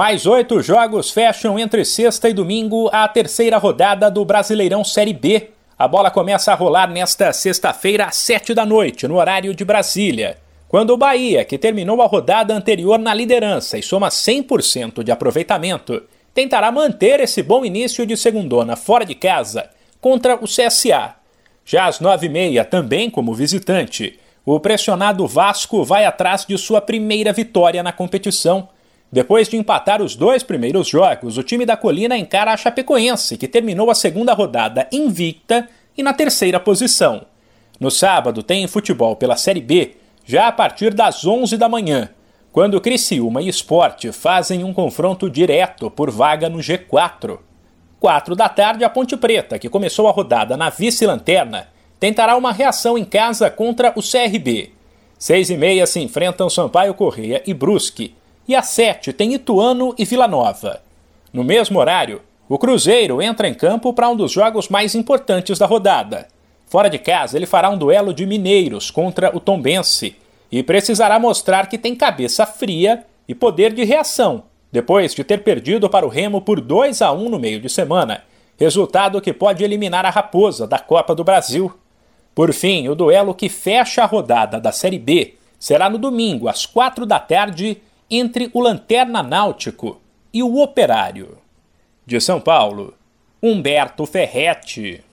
Mais oito jogos fecham entre sexta e domingo a terceira rodada do Brasileirão Série B. A bola começa a rolar nesta sexta-feira às sete da noite, no horário de Brasília. Quando o Bahia, que terminou a rodada anterior na liderança e soma 100% de aproveitamento, tentará manter esse bom início de segundona fora de casa contra o CSA. Já às nove e meia, também como visitante, o pressionado Vasco vai atrás de sua primeira vitória na competição depois de empatar os dois primeiros jogos, o time da Colina encara a Chapecoense, que terminou a segunda rodada invicta e na terceira posição. No sábado tem futebol pela Série B, já a partir das 11 da manhã, quando Criciúma e Esporte fazem um confronto direto por vaga no G4. 4 da tarde, a Ponte Preta, que começou a rodada na vice-lanterna, tentará uma reação em casa contra o CRB. 6 e meia se enfrentam Sampaio Correia e Brusque, e às 7 tem Ituano e Vila Nova. No mesmo horário, o Cruzeiro entra em campo para um dos jogos mais importantes da rodada. Fora de casa, ele fará um duelo de mineiros contra o Tombense e precisará mostrar que tem cabeça fria e poder de reação, depois de ter perdido para o Remo por 2 a 1 no meio de semana, resultado que pode eliminar a Raposa da Copa do Brasil. Por fim, o duelo que fecha a rodada da Série B será no domingo, às 4 da tarde, entre o Lanterna Náutico e o Operário. De São Paulo, Humberto Ferretti.